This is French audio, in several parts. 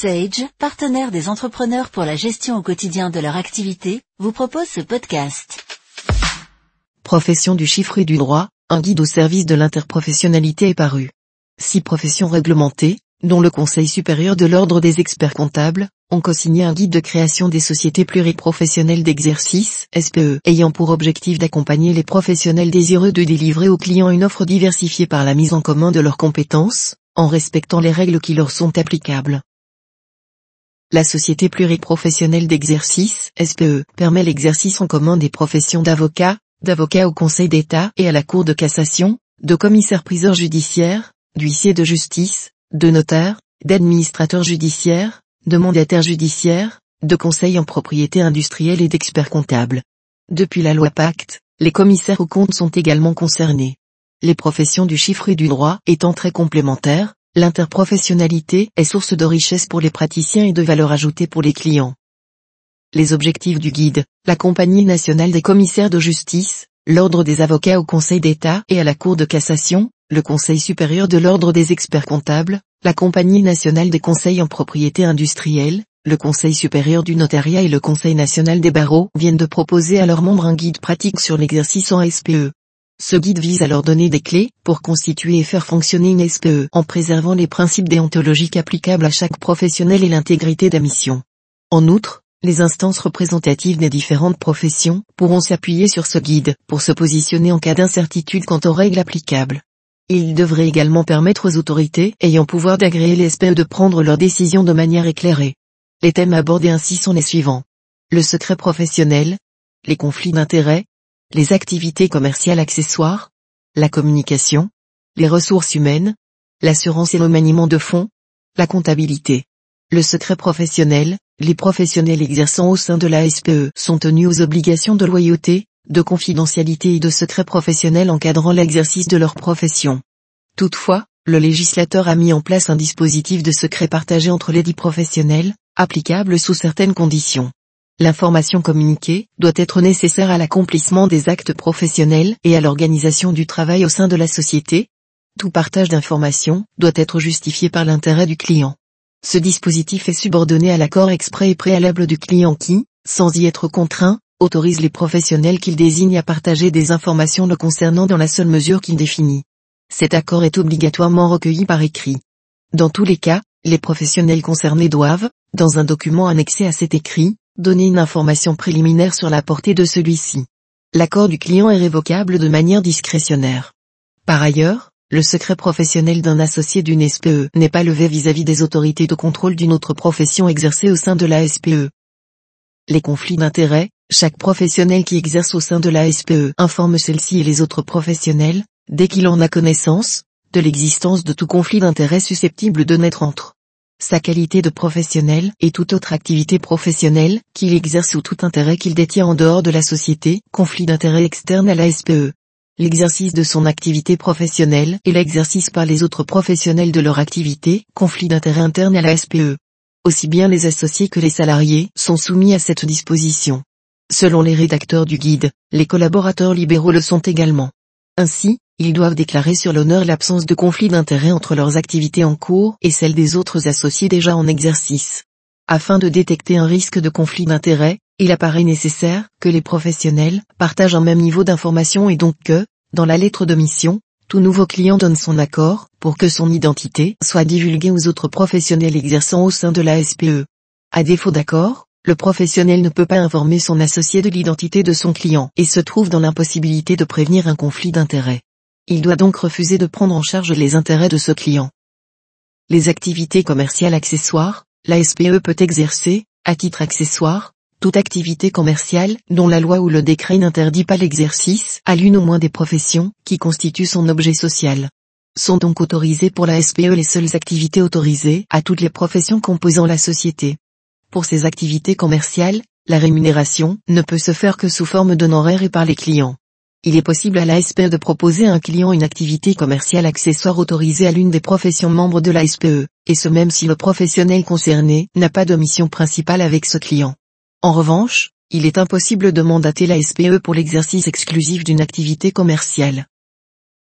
Sage, partenaire des entrepreneurs pour la gestion au quotidien de leur activité, vous propose ce podcast. Profession du chiffre et du droit, un guide au service de l'interprofessionnalité est paru. Six professions réglementées, dont le Conseil supérieur de l'ordre des experts comptables, ont co-signé un guide de création des sociétés pluriprofessionnelles d'exercice, SPE, ayant pour objectif d'accompagner les professionnels désireux de délivrer aux clients une offre diversifiée par la mise en commun de leurs compétences, en respectant les règles qui leur sont applicables. La Société pluriprofessionnelle d'exercice, SPE, permet l'exercice en commun des professions d'avocat, d'avocat au Conseil d'État et à la Cour de cassation, de commissaire-priseur judiciaire, d'huissier de justice, de notaire, d'administrateur judiciaire, de mandataire judiciaire, de conseil en propriété industrielle et d'expert comptable. Depuis la loi Pacte, les commissaires aux comptes sont également concernés. Les professions du chiffre et du droit étant très complémentaires, L'interprofessionnalité est source de richesse pour les praticiens et de valeur ajoutée pour les clients. Les objectifs du guide, la Compagnie nationale des commissaires de justice, l'Ordre des avocats au Conseil d'État et à la Cour de cassation, le Conseil supérieur de l'Ordre des experts comptables, la Compagnie nationale des conseils en propriété industrielle, le Conseil supérieur du notariat et le Conseil national des barreaux viennent de proposer à leurs membres un guide pratique sur l'exercice en SPE. Ce guide vise à leur donner des clés pour constituer et faire fonctionner une SPE en préservant les principes déontologiques applicables à chaque professionnel et l'intégrité de mission. En outre, les instances représentatives des différentes professions pourront s'appuyer sur ce guide pour se positionner en cas d'incertitude quant aux règles applicables. Il devrait également permettre aux autorités ayant pouvoir d'agréer les SPE de prendre leurs décisions de manière éclairée. Les thèmes abordés ainsi sont les suivants. Le secret professionnel, les conflits d'intérêts, les activités commerciales accessoires, la communication, les ressources humaines, l'assurance et le maniement de fonds, la comptabilité. Le secret professionnel, les professionnels exerçant au sein de la SPE sont tenus aux obligations de loyauté, de confidentialité et de secret professionnel encadrant l'exercice de leur profession. Toutefois, le législateur a mis en place un dispositif de secret partagé entre les dix professionnels, applicable sous certaines conditions. L'information communiquée doit être nécessaire à l'accomplissement des actes professionnels et à l'organisation du travail au sein de la société. Tout partage d'informations doit être justifié par l'intérêt du client. Ce dispositif est subordonné à l'accord exprès et préalable du client qui, sans y être contraint, autorise les professionnels qu'il désigne à partager des informations le concernant dans la seule mesure qu'il définit. Cet accord est obligatoirement recueilli par écrit. Dans tous les cas, les professionnels concernés doivent, dans un document annexé à cet écrit, donner une information préliminaire sur la portée de celui-ci. L'accord du client est révocable de manière discrétionnaire. Par ailleurs, le secret professionnel d'un associé d'une SPE n'est pas levé vis-à-vis des autorités de contrôle d'une autre profession exercée au sein de la SPE. Les conflits d'intérêts, chaque professionnel qui exerce au sein de la SPE informe celle-ci et les autres professionnels, dès qu'il en a connaissance, de l'existence de tout conflit d'intérêts susceptible de naître entre sa qualité de professionnel et toute autre activité professionnelle qu'il exerce ou tout intérêt qu'il détient en dehors de la société, conflit d'intérêt externe à la SPE. L'exercice de son activité professionnelle et l'exercice par les autres professionnels de leur activité, conflit d'intérêt interne à la SPE. Aussi bien les associés que les salariés sont soumis à cette disposition. Selon les rédacteurs du guide, les collaborateurs libéraux le sont également. Ainsi, ils doivent déclarer sur l'honneur l'absence de conflit d'intérêt entre leurs activités en cours et celles des autres associés déjà en exercice. Afin de détecter un risque de conflit d'intérêt, il apparaît nécessaire que les professionnels partagent un même niveau d'information et donc que, dans la lettre de mission, tout nouveau client donne son accord pour que son identité soit divulguée aux autres professionnels exerçant au sein de la SPE. À défaut d'accord, le professionnel ne peut pas informer son associé de l'identité de son client et se trouve dans l'impossibilité de prévenir un conflit d'intérêt. Il doit donc refuser de prendre en charge les intérêts de ce client. Les activités commerciales accessoires, la SPE peut exercer, à titre accessoire, toute activité commerciale dont la loi ou le décret n'interdit pas l'exercice à l'une au moins des professions qui constituent son objet social. Sont donc autorisées pour la SPE les seules activités autorisées à toutes les professions composant la société. Pour ces activités commerciales, la rémunération ne peut se faire que sous forme d'honoraires et par les clients. Il est possible à la SPE de proposer à un client une activité commerciale accessoire autorisée à l'une des professions membres de la SPE, et ce même si le professionnel concerné n'a pas de mission principale avec ce client. En revanche, il est impossible de mandater la SPE pour l'exercice exclusif d'une activité commerciale.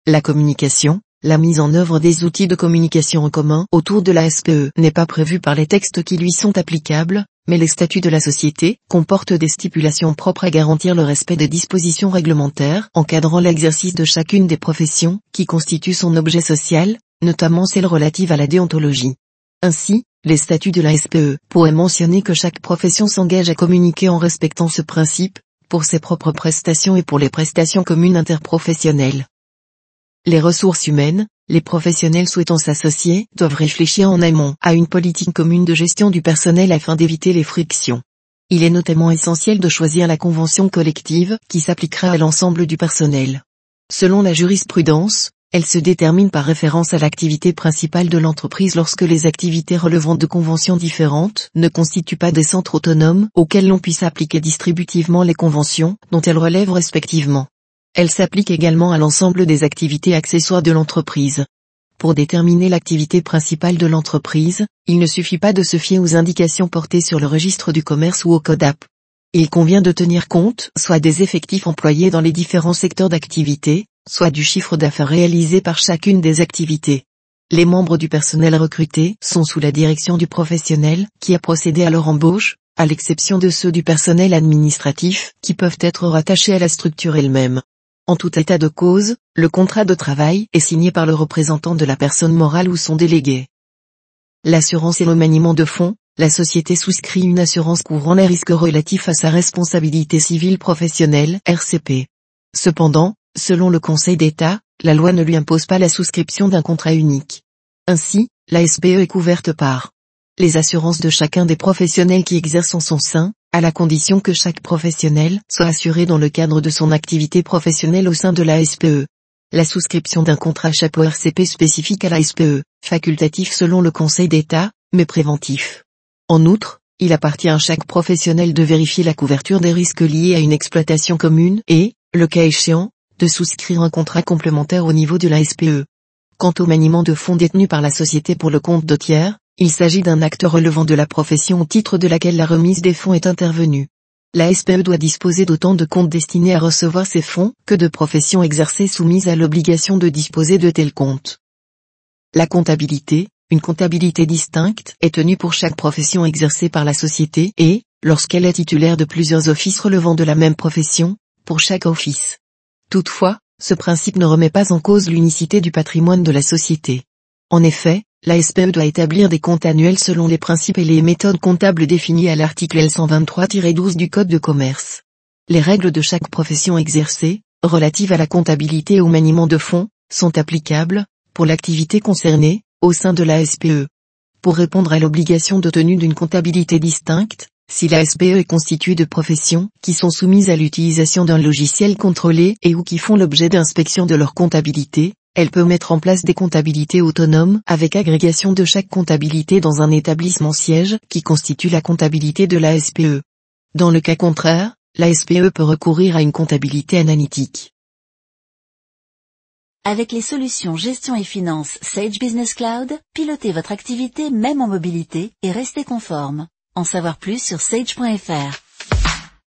La communication, La mise en œuvre des outils de communication en commun autour de la SPE n'est pas prévue par les textes qui lui sont applicables, mais les statuts de la société comportent des stipulations propres à garantir le respect des dispositions réglementaires encadrant l'exercice de chacune des professions qui constituent son objet social, notamment celles relatives à la déontologie. Ainsi, les statuts de la SPE pourraient mentionner que chaque profession s'engage à communiquer en respectant ce principe, pour ses propres prestations et pour les prestations communes interprofessionnelles. Les ressources humaines, les professionnels souhaitant s'associer, doivent réfléchir en amont à une politique commune de gestion du personnel afin d'éviter les frictions. Il est notamment essentiel de choisir la convention collective qui s'appliquera à l'ensemble du personnel. Selon la jurisprudence, elle se détermine par référence à l'activité principale de l'entreprise lorsque les activités relevant de conventions différentes ne constituent pas des centres autonomes auxquels l'on puisse appliquer distributivement les conventions dont elles relèvent respectivement. Elle s'applique également à l'ensemble des activités accessoires de l'entreprise. Pour déterminer l'activité principale de l'entreprise, il ne suffit pas de se fier aux indications portées sur le registre du commerce ou au CODAP. Il convient de tenir compte soit des effectifs employés dans les différents secteurs d'activité, soit du chiffre d'affaires réalisé par chacune des activités. Les membres du personnel recruté sont sous la direction du professionnel qui a procédé à leur embauche, à l'exception de ceux du personnel administratif qui peuvent être rattachés à la structure elle-même. En tout état de cause, le contrat de travail est signé par le représentant de la personne morale ou son délégué. L'assurance et le maniement de fonds, la société souscrit une assurance couvrant les risques relatifs à sa responsabilité civile professionnelle, RCP. Cependant, selon le Conseil d'État, la loi ne lui impose pas la souscription d'un contrat unique. Ainsi, la SPE est couverte par les assurances de chacun des professionnels qui exercent en son sein, à la condition que chaque professionnel soit assuré dans le cadre de son activité professionnelle au sein de la SPE. La souscription d'un contrat chapeau RCP spécifique à la SPE, facultatif selon le Conseil d'État, mais préventif. En outre, il appartient à chaque professionnel de vérifier la couverture des risques liés à une exploitation commune et, le cas échéant, de souscrire un contrat complémentaire au niveau de la SPE. Quant au maniement de fonds détenus par la société pour le compte de tiers, il s'agit d'un acte relevant de la profession au titre de laquelle la remise des fonds est intervenue. La SPE doit disposer d'autant de comptes destinés à recevoir ces fonds que de professions exercées soumises à l'obligation de disposer de tels comptes. La comptabilité, une comptabilité distincte, est tenue pour chaque profession exercée par la société et, lorsqu'elle est titulaire de plusieurs offices relevant de la même profession, pour chaque office. Toutefois, ce principe ne remet pas en cause l'unicité du patrimoine de la société. En effet, la SPE doit établir des comptes annuels selon les principes et les méthodes comptables définis à l'article L123-12 du Code de commerce. Les règles de chaque profession exercée, relatives à la comptabilité et au maniement de fonds, sont applicables, pour l'activité concernée, au sein de la SPE. Pour répondre à l'obligation de tenue d'une comptabilité distincte, si la SPE est constituée de professions qui sont soumises à l'utilisation d'un logiciel contrôlé et ou qui font l'objet d'inspection de leur comptabilité, elle peut mettre en place des comptabilités autonomes avec agrégation de chaque comptabilité dans un établissement siège qui constitue la comptabilité de la SPE. Dans le cas contraire, la SPE peut recourir à une comptabilité analytique. Avec les solutions gestion et finance Sage Business Cloud, pilotez votre activité même en mobilité et restez conforme. En savoir plus sur sage.fr.